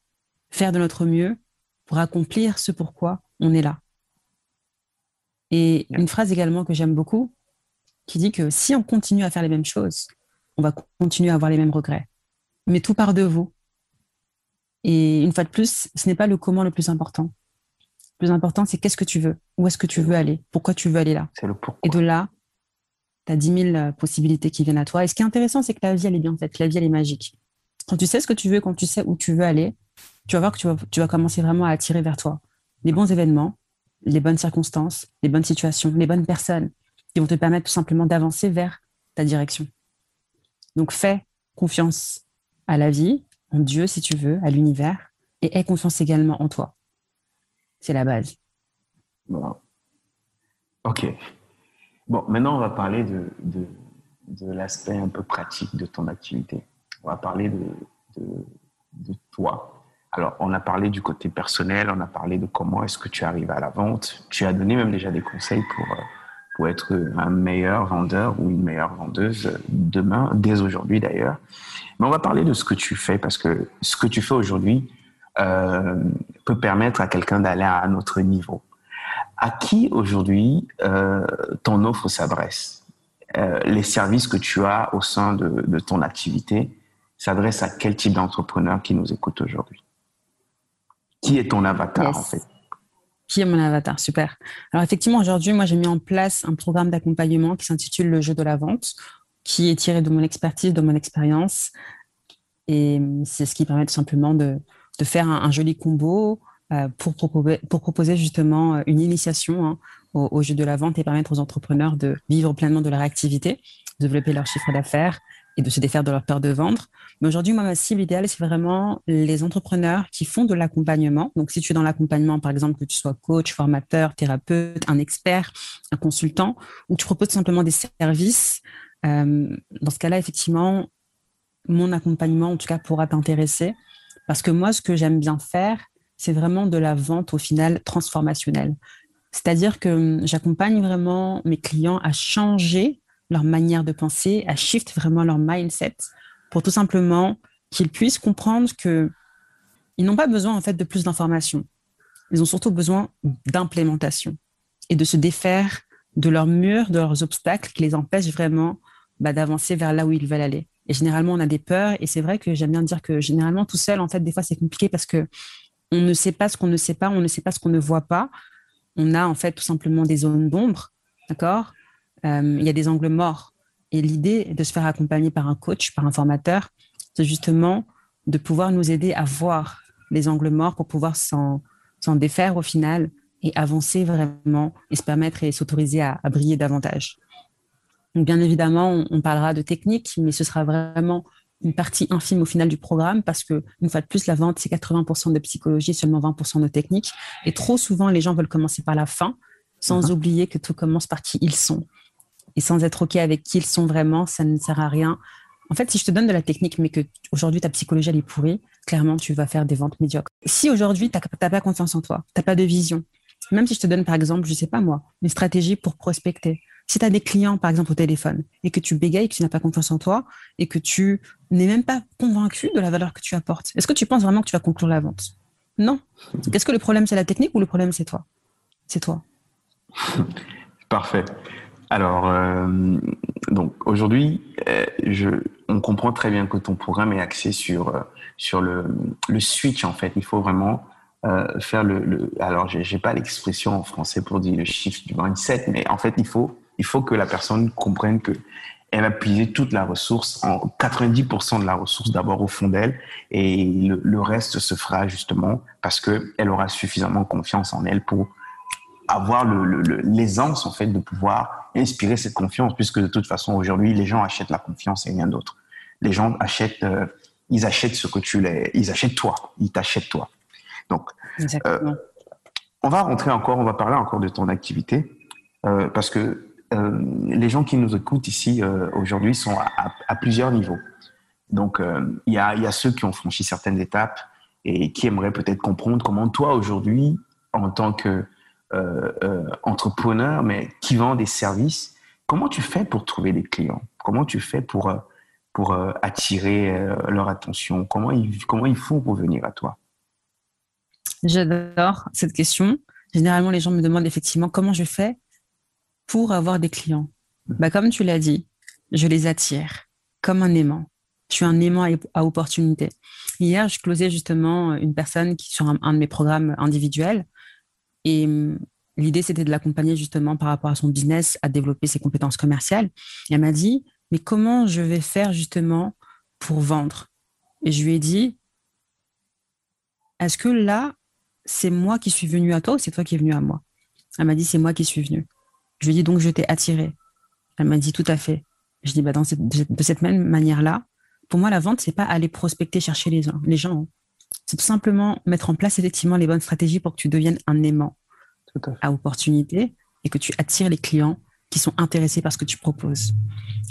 faire de notre mieux pour accomplir ce pourquoi on est là? Et une phrase également que j'aime beaucoup qui dit que si on continue à faire les mêmes choses, on va continuer à avoir les mêmes regrets. Mais tout part de vous. Et une fois de plus, ce n'est pas le comment le plus important plus important, c'est qu'est-ce que tu veux? Où est-ce que tu veux aller? Pourquoi tu veux aller là? C'est le pourquoi. Et de là, tu as 10 000 euh, possibilités qui viennent à toi. Et ce qui est intéressant, c'est que la vie, elle est bien faite. La vie, elle est magique. Quand tu sais ce que tu veux, quand tu sais où tu veux aller, tu vas voir que tu vas, tu vas commencer vraiment à attirer vers toi les bons événements, les bonnes circonstances, les bonnes situations, les bonnes personnes qui vont te permettre tout simplement d'avancer vers ta direction. Donc fais confiance à la vie, en Dieu si tu veux, à l'univers, et aie confiance également en toi. C'est la base. Ok. Bon, maintenant, on va parler de, de, l'aspect un peu pratique de ton activité. On va parler de, de, toi. Alors, on a parlé du côté personnel, on a parlé de comment est-ce que tu arrives à la vente. Tu as donné même déjà des conseils pour, pour être un meilleur vendeur ou une meilleure vendeuse demain, dès aujourd'hui d'ailleurs. Mais on va parler de ce que tu fais parce que ce que tu fais aujourd'hui, euh, peut permettre à quelqu'un d'aller à un autre niveau. À qui aujourd'hui euh, ton offre s'adresse? Euh, Les services que tu as au sein de, ton activité s'adressent à quel type d'entrepreneur qui nous écoute aujourd'hui? Qui est ton avatar en fait? Qui est mon avatar? Super. Alors effectivement, aujourd'hui, moi, j'ai mis en place un programme d'accompagnement qui s'intitule Le jeu de la vente, qui est tiré de mon expertise, de mon expérience. Et c'est ce qui permet tout simplement de, de faire un, joli combo euh, pour, proposer, pour proposer justement euh, une initiation hein, au, jeu de la vente et permettre aux entrepreneurs de vivre pleinement de leur activité, de développer leur chiffre d'affaires et de se défaire de leur peur de vendre. Mais aujourd'hui, moi, ma cible idéale, c'est vraiment les entrepreneurs qui font de l'accompagnement. Donc, si tu es dans l'accompagnement, par exemple, que tu sois coach, formateur, thérapeute, un expert, un consultant, ou tu proposes simplement des services, euh, dans ce cas-là, effectivement, mon accompagnement, en tout cas, pourra t'intéresser parce que moi, ce que j'aime bien faire, c'est vraiment de la vente au final transformationnelle. C'est-à-dire que hum, j'accompagne vraiment mes clients à changer leur manière de penser, à shift vraiment leur mindset pour tout simplement qu'ils puissent comprendre que ils n'ont pas besoin en fait de plus d'informations. Ils ont surtout besoin d'implémentation et de se défaire de leurs murs, de leurs obstacles qui les empêchent vraiment bah, d'avancer vers là où ils veulent aller. Et généralement, on a des peurs. Et c'est vrai que j'aime bien dire que généralement, tout seul, en fait, des fois, c'est compliqué parce que on ne sait pas ce qu'on ne sait pas, on ne sait pas ce qu'on ne voit pas. On a en fait tout simplement des zones d'ombre, d'accord? Euh, Il y a des angles morts. Et l'idée de se faire accompagner par un coach, par un formateur, c'est justement de pouvoir nous aider à voir les angles morts pour pouvoir s'en défaire au final et avancer vraiment et se permettre et s'autoriser à, briller davantage. Donc, bien évidemment, on, parlera de technique, mais ce sera vraiment une partie infime au final du programme parce que une fois de plus, la vente, c'est 80% de psychologie, seulement 20% de technique. Et trop souvent, les gens veulent commencer par la fin, sans oublier que tout commence par qui ils sont. Et sans être OK avec qui ils sont vraiment, ça ne sert à rien. En fait, si je te donne de la technique, mais que aujourd'hui ta psychologie elle est pourrie, clairement, tu vas faire des ventes médiocres. Si aujourd'hui, tu n'as pas confiance en toi, tu n'as pas de vision, même si je te donne, par exemple, je sais pas moi, une stratégie pour prospecter. Si tu as des clients, par exemple, au téléphone, et que tu bégayes, que tu n'as pas confiance en toi, et que tu n'es même pas convaincu de la valeur que tu apportes, est-ce que tu penses vraiment que tu vas conclure la vente? Non. Est-ce que le problème, c'est la technique ou le problème, c'est toi? C'est toi. Parfait. Alors, euh, donc aujourd'hui, euh, je, on comprend très bien que ton programme est axé sur, euh, sur le, le switch, en fait. Il faut vraiment faire le, le alors j'ai pas l'expression en français pour dire le chiffre du mindset, mais en fait il faut il faut que la personne comprenne que elle va puiser toute la ressource, en 90% de la ressource d'abord au fond d'elle, et le, le, reste se fera justement parce que elle aura suffisamment confiance en elle pour avoir l'aisance en fait de pouvoir inspirer cette confiance, puisque de toute façon aujourd'hui les gens achètent la confiance et rien d'autre. Les gens achètent, euh, ils achètent ce que tu les, ils achètent toi, ils t'achètent toi. Donc, euh, on va rentrer encore, on va parler encore de ton activité, euh, parce que euh, les gens qui nous écoutent ici aujourd'hui sont à, plusieurs niveaux. Donc, il y a, ceux qui ont franchi certaines étapes et qui aimeraient peut-être comprendre comment toi aujourd'hui, en tant que entrepreneur, mais qui vend des services, comment tu fais pour trouver des clients? Comment tu fais pour pour attirer leur attention? Comment ils comment ils font pour venir à toi? J'adore cette question. Généralement, les gens me demandent effectivement comment je fais pour avoir des clients. Bah, comme tu l'as dit, je les attire comme un aimant. Je suis un aimant à opportunité. Hier, je closais justement une personne qui sur un, de mes programmes individuels et hum, l'idée c'était de l'accompagner justement par rapport à son business à développer ses compétences commerciales. Et elle m'a dit mais comment je vais faire justement pour vendre? Et je lui ai dit est-ce que là c'est moi qui suis venu à toi ou c'est toi qui es venu à moi? Elle m'a dit, c'est moi qui suis venu. Je lui ai dit, donc je t'ai attiré. Elle m'a dit, tout à fait. Je dis, bah, dans de cette même manière-là, pour moi, la vente, c'est pas aller prospecter, chercher les, les gens. C'est tout simplement mettre en place effectivement les bonnes stratégies pour que tu deviennes un aimant à, opportunité et que tu attires les clients qui sont intéressés par ce que tu proposes.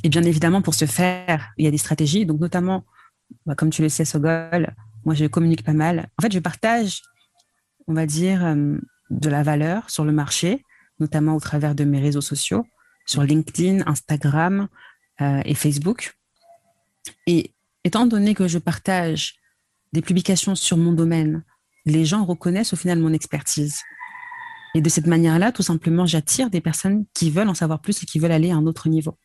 Et bien évidemment, pour ce faire, il y a des stratégies. Donc, notamment, bah, comme tu le sais, Sogol, moi, je communique pas mal. En fait, je partage on va dire, euh, de la valeur sur le marché, notamment au travers de mes réseaux sociaux, sur LinkedIn, Instagram euh, et Facebook. Et étant donné que je partage des publications sur mon domaine, les gens reconnaissent au final mon expertise. Et de cette manière-là, tout simplement, j'attire des personnes qui veulent en savoir plus et qui veulent aller à un autre niveau.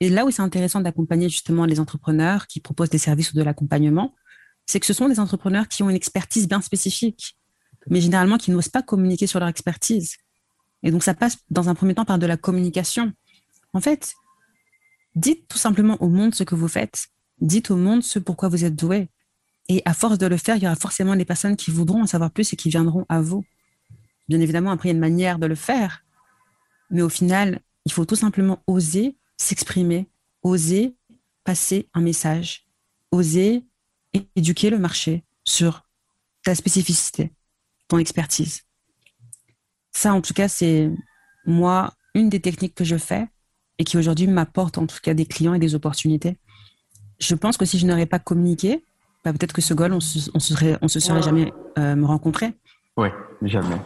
Et là où c'est intéressant d'accompagner justement les entrepreneurs qui proposent des services ou de l'accompagnement, c'est que ce sont des entrepreneurs qui ont une expertise bien spécifique, mais généralement qui n'osent pas communiquer sur leur expertise. Et donc, ça passe dans un premier temps par de la communication. En fait, dites tout simplement au monde ce que vous faites. Dites au monde ce pourquoi vous êtes doué. Et à force de le faire, il y aura forcément des personnes qui voudront en savoir plus et qui viendront à vous. Bien évidemment, après, il y a une manière de le faire. Mais au final, il faut tout simplement oser s'exprimer, oser passer un message, oser éduquer le marché sur ta spécificité ton expertise. Ça, en tout cas, c'est moi une des techniques que je fais et qui aujourd'hui m'apporte en tout cas des clients et des opportunités. Je pense que si je n'aurais pas communiqué, bah, peut-être que ce goal, on se, on serait, on se serait jamais euh, rencontré. Oui, jamais.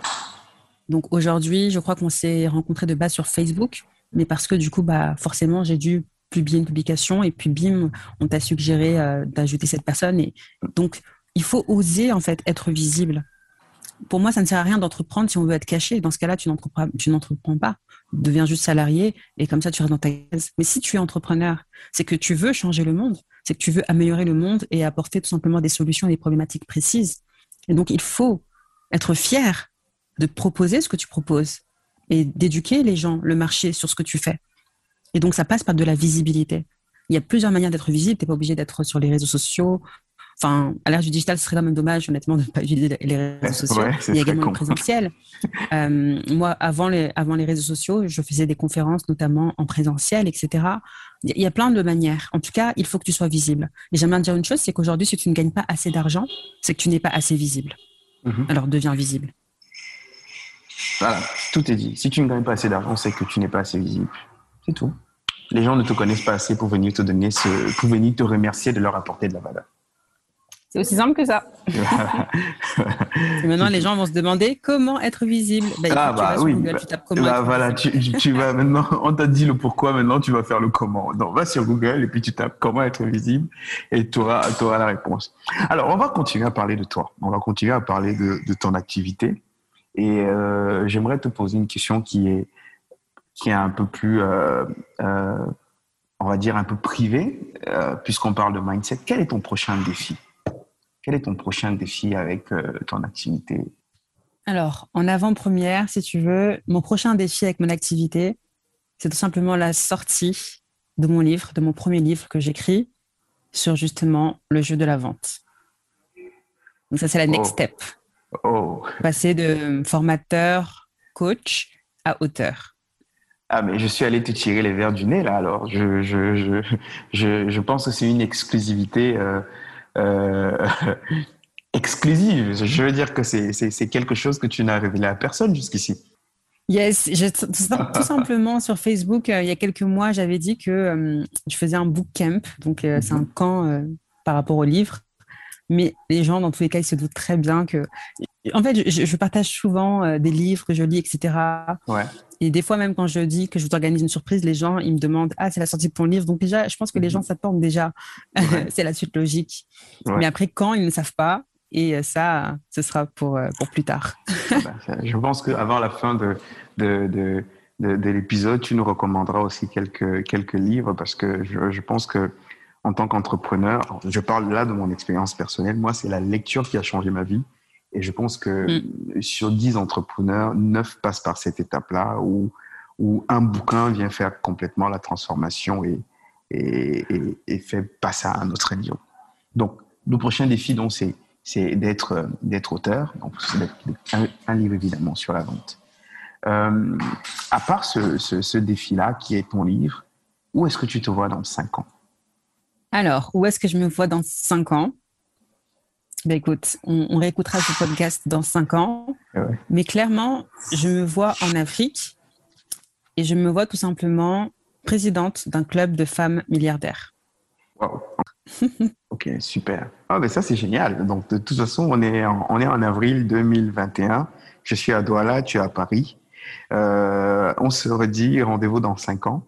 Donc aujourd'hui, je crois qu'on s'est rencontré de base sur Facebook, mais parce que du coup, bah, forcément, j'ai dû publier une publication et puis bim, on t'a suggéré euh, d'ajouter cette personne. Et donc, il faut oser en fait être visible pour moi, ça ne sert à rien d'entreprendre si on veut être caché. Dans ce cas-là, tu n'entreprends pas. deviens juste salarié et comme ça tu restes dans ta case. Mais si tu es entrepreneur, c'est que tu veux changer le monde, c'est que tu veux améliorer le monde et apporter tout simplement des solutions à des problématiques précises. Et donc il faut être fier de proposer ce que tu proposes et d'éduquer les gens, le marché sur ce que tu fais. Et donc ça passe par de la visibilité. Il y a plusieurs manières d'être visible. Tu n'es pas obligé d'être sur les réseaux sociaux, Enfin, à l'ère du digital, ce serait quand même dommage, honnêtement, de ne pas utiliser les réseaux sociaux. il y a également le présentiel. euh, moi, avant les, avant les réseaux sociaux, je faisais des conférences, notamment en présentiel, etc. Il y a plein de manières. En tout cas, il faut que tu sois visible. Et j'aimerais dire une chose, c'est qu'aujourd'hui, si tu ne gagnes pas assez d'argent, c'est que tu n'es pas assez visible. Mhm. Alors, deviens visible. Voilà, tout est dit. Si tu ne gagnes pas assez d'argent, c'est que tu n'es pas assez visible. C'est tout. Les gens ne te connaissent pas assez pour venir te donner ce, pour venir te remercier de leur apporter de la valeur. C'est aussi simple que ça. et maintenant, les gens vont se demander comment être visible. Bah, ah, bah oui. Google, bah, tu tapes comment. Bah, voilà, tu, tu, vas maintenant, on t'a dit le pourquoi, maintenant tu vas faire le comment. Donc, va sur Google et puis tu tapes comment être visible et tu auras, auras, la réponse. Alors, on va continuer à parler de toi. On va continuer à parler de, de ton activité. Et euh, j'aimerais te poser une question qui est, qui est un peu plus, euh, euh, on va dire, un peu privée, euh, puisqu'on parle de mindset. Quel est ton prochain défi? Quel est ton prochain défi avec euh, ton activité? Alors, en avant-première, si tu veux, mon prochain défi avec mon activité, c'est tout simplement la sortie de mon livre, de mon premier livre que j'écris sur justement le jeu de la vente. Donc ça, c'est la next oh. step. Oh. Passer de formateur, coach à auteur. Ah, mais je suis allé te tirer les verres du nez, là, alors. Je, je, je, je pense que c'est une exclusivité euh, exclusive. Je veux dire que c'est quelque chose que tu n'as révélé à personne jusqu'ici. Yes, tout simplement sur Facebook, euh, il y a quelques mois, j'avais dit que euh, je faisais un book camp, donc c'est un mhm. camp par rapport au livre. Mais les gens, dans tous les cas, ils se doutent très bien que. En fait, je, je partage souvent des livres que je lis, etc. Ouais. Et des fois, même quand je dis que je vous organise une surprise, les gens, ils me demandent Ah, c'est la sortie de ton livre. Donc, déjà, je pense que les gens mhm. s'attendent déjà. c'est la suite logique. Mais après, quand ils ne savent pas, et ça, ce sera pour, euh, pour plus tard. Bah, je pense qu'avant la fin de, de, de, de, l'épisode, tu nous recommanderas aussi quelques, quelques livres parce que je, je pense que en tant qu'entrepreneur, je parle là de mon expérience personnelle, moi, c'est la lecture qui a changé ma vie. Et je pense que mm. sur 10 entrepreneurs, 9 passent par cette étape-là où, où un bouquin vient faire complètement la transformation et, et, et, fait passer à un autre niveau. Donc, le prochain défi, donc, c'est, c'est d'être, d'être auteur. Donc, c'est un, un, livre, évidemment, sur la vente. Euh, à part ce, ce, ce défi-là, qui est ton livre, où est-ce que tu te vois dans 5 ans? Alors, où est-ce que je me vois dans 5 ans? Ben écoute, on, réécoutera ce podcast dans cinq ans. Mais clairement, je me vois en Afrique et je me vois tout simplement présidente d'un club de femmes milliardaires. Wow. ok, super. Ah, ben ça, c'est génial. Donc, de toute façon, on est en, on est en avril 2021. Je suis à Douala, tu es à Paris. Euh, on se redit rendez-vous dans cinq ans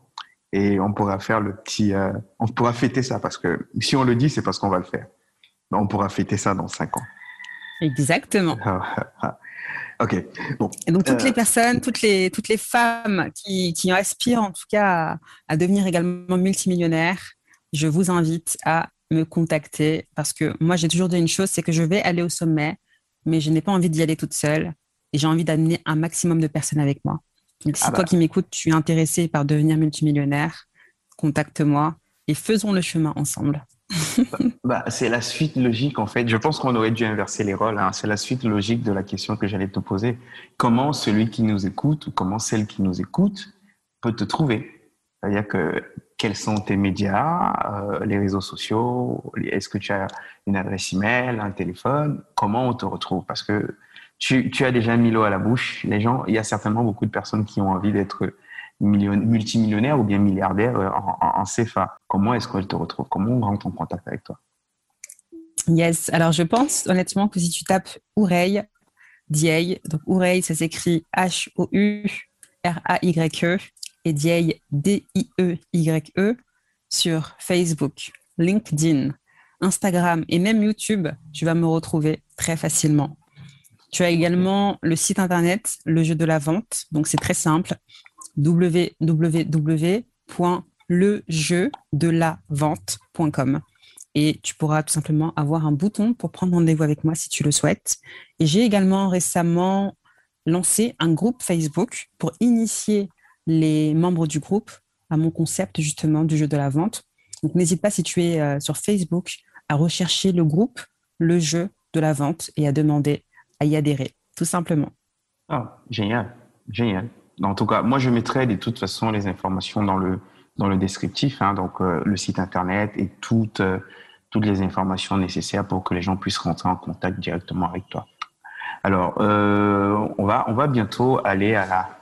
et on pourra faire le petit. Euh, on pourra fêter ça parce que si on le dit, c'est parce qu'on va le faire. On pourra fêter ça dans cinq ans. Exactement. ok. Bon. Et donc toutes les euh, personnes, toutes les toutes les femmes qui, qui aspirent en tout cas à, devenir également multimillionnaires, je vous invite à me contacter parce que moi j'ai toujours dit une chose, c'est que je vais aller au sommet, mais je n'ai pas envie d'y aller toute seule et j'ai envie d'amener un maximum de personnes avec moi. Donc si ah toi bah. qui m'écoutes, tu es intéressé par devenir multimillionnaire, contacte-moi et faisons le chemin ensemble. bah, c'est la suite logique en fait. Je pense qu'on aurait dû inverser les rôles. Hein. C'est la suite logique de la question que j'allais te poser. Comment celui qui nous écoute ou comment celle qui nous écoute peut te trouver? C'est-à-dire que quels sont tes médias, euh, les réseaux sociaux Est-ce que tu as une adresse email, un téléphone? Comment on te retrouve? Parce que tu, tu as déjà mis l'eau à la bouche. Les gens, il y a certainement beaucoup de personnes qui ont envie d'être multimillionnaire ou bien milliardaire euh, en, CFA. Comment est-ce qu'elle te retrouve? Comment on rentre en contact avec toi? Yes, alors je pense honnêtement que si tu tapes Oureille, Dieye, donc Oureille, ça s'écrit H-O-U-R-A-Y-E et Dieye, D-I-E-Y-E e, sur Facebook, LinkedIn, Instagram et même YouTube, tu vas me retrouver très facilement. Tu as également le site internet, le jeu de la vente, donc c'est très simple www.lejeudelavente.com et tu pourras tout simplement avoir un bouton pour prendre rendez-vous avec moi si tu le souhaites. Et j'ai également récemment lancé un groupe Facebook pour initier les membres du groupe à mon concept justement du jeu de la vente. Donc n'hésite pas si tu es euh, sur Facebook à rechercher le groupe Le jeu de la vente et à demander à y adhérer, tout simplement. Ah, génial, génial. En tout cas, moi je mettrai de toute façon les informations dans le dans le descriptif, hein, donc euh, le site internet et toutes euh, toutes les informations nécessaires pour que les gens puissent rentrer en contact directement avec toi. Alors, on va on va bientôt aller à la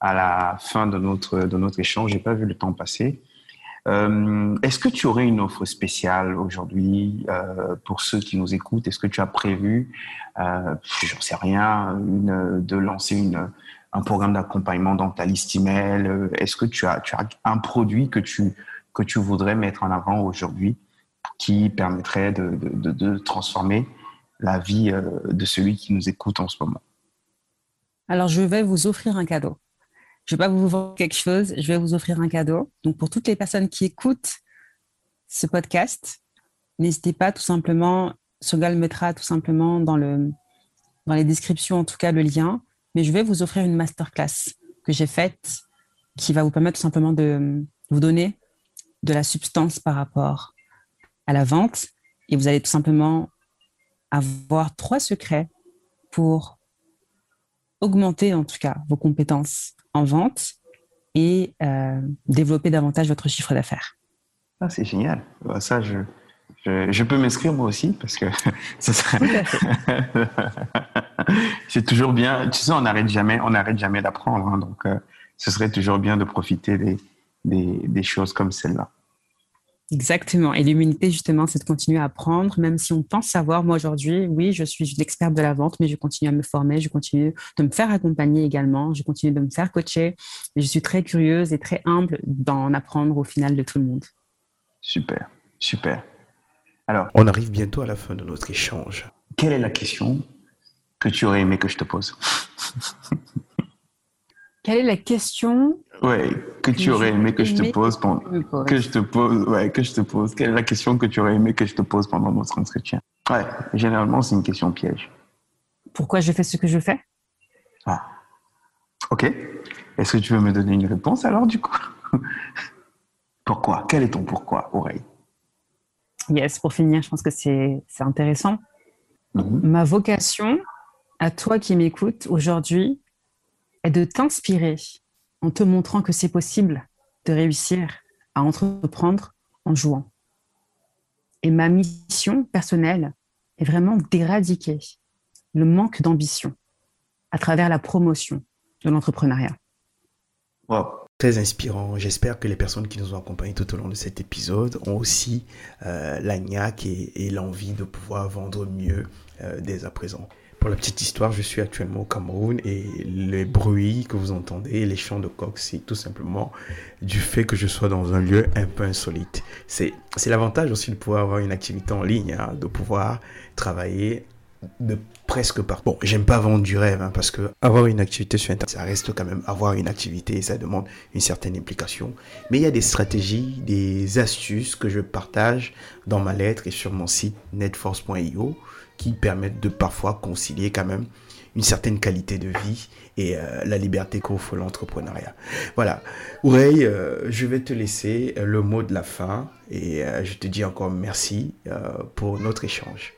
à la fin de notre, de notre échange. J'ai pas vu le temps passer. Euh, Est-ce que tu aurais une offre spéciale aujourd'hui euh, pour ceux qui nous écoutent? Est-ce que tu as prévu, euh, j'en sais rien, une, de lancer une, un programme d'accompagnement dans ta liste email Est-ce que tu as, un produit que tu, voudrais mettre en avant aujourd'hui qui permettrait de, transformer la vie euh, de celui qui nous écoute en ce moment? Alors, je vais vous offrir un cadeau. Je vais pas vous vendre quelque chose, je vais vous offrir un cadeau. Donc, pour toutes les personnes qui écoutent ce podcast, n'hésitez pas tout simplement, Sogal mettra tout simplement dans, le, dans les descriptions, en tout cas, le lien. Mais je vais vous offrir une masterclass que j'ai faite qui va vous permettre tout simplement de vous donner de la substance par rapport à la vente. Et vous allez tout simplement avoir trois secrets pour augmenter en tout cas vos compétences en vente et euh, développer davantage votre chiffre d'affaires. Ah, c'est génial. Bah, ça, je, je, peux m'inscrire moi aussi parce que ça serait. c'est toujours bien. Tu sais, on n'arrête jamais, on n'arrête jamais d'apprendre. Hein, donc, euh, ce serait toujours bien de profiter des, des, des choses comme celle-là. Exactement. Et l'immunité, justement, c'est de continuer à apprendre, même si on pense savoir. Moi, aujourd'hui, oui, je suis l'experte de la vente, mais je continue à me former, je continue de me faire accompagner également, je continue de me faire coacher. Et je suis très curieuse et très humble d'en apprendre au final de tout le monde. Super, super. Alors, on arrive bientôt à la fin de notre échange. Quelle est la question que tu aurais aimé que je te pose? Quelle est la question Ouais, que tu aurais aimé que je te pose pendant que je te pose, ouais, que je te pose. Quelle est la question que tu aurais aimé que je te pose pendant notre entretien? Ouais, généralement c'est une question piège. Pourquoi je fais ce que je fais? Ah, ok. Est-ce que tu veux me donner une réponse alors du coup? Pourquoi? Quel est ton pourquoi, Oreille Yes, pour finir, je pense que c'est intéressant. Mhm. Ma vocation, à toi qui m'écoutes aujourd'hui, est de t'inspirer en te montrant que c'est possible de réussir à entreprendre en jouant. Et ma mission personnelle est vraiment d'éradiquer le manque d'ambition à travers la promotion de l'entrepreneuriat. Wow. Très inspirant. J'espère que les personnes qui nous ont accompagnés tout au long de cet épisode ont aussi euh, la niaque et, l'envie de pouvoir vendre mieux euh, dès à présent. Pour la petite histoire, je suis actuellement au Cameroun et les bruits que vous entendez, les chants de coq, c'est tout simplement du fait que je sois dans un lieu un peu insolite. C'est l'avantage aussi de pouvoir avoir une activité en ligne, hein, de pouvoir travailler de presque partout. Bon, j'aime pas vendre du rêve, hein, parce que avoir une activité sur Internet, ça reste quand même avoir une activité et ça demande une certaine implication. Mais il y a des stratégies, des astuces que je partage dans ma lettre et sur mon site netforce.io qui permettent de parfois concilier quand même une certaine qualité de vie et euh, la liberté qu'offre l'entrepreneuriat. Voilà. Oureille, euh, je vais te laisser le mot de la fin et euh, je te dis encore merci pour notre échange.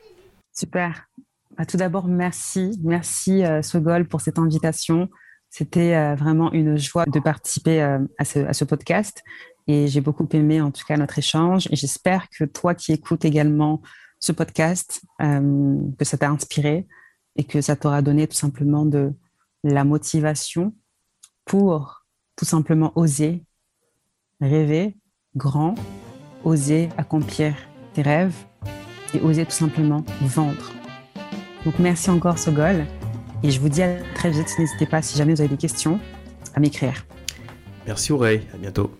Super. Bah, tout d'abord, merci. Merci Sogol pour cette invitation. C'était vraiment une joie de participer à ce, à ce podcast et j'ai beaucoup aimé en tout cas notre échange et j'espère que toi qui écoutes également ce podcast, euh, que ça t'a inspiré et que ça t'aura donné tout simplement de la motivation pour tout simplement oser rêver grand, oser accomplir tes rêves et oser tout simplement vendre. Donc merci encore Sogol et je vous dis à très vite. N'hésitez pas si jamais vous avez des questions à m'écrire. Merci Aurélie, à bientôt.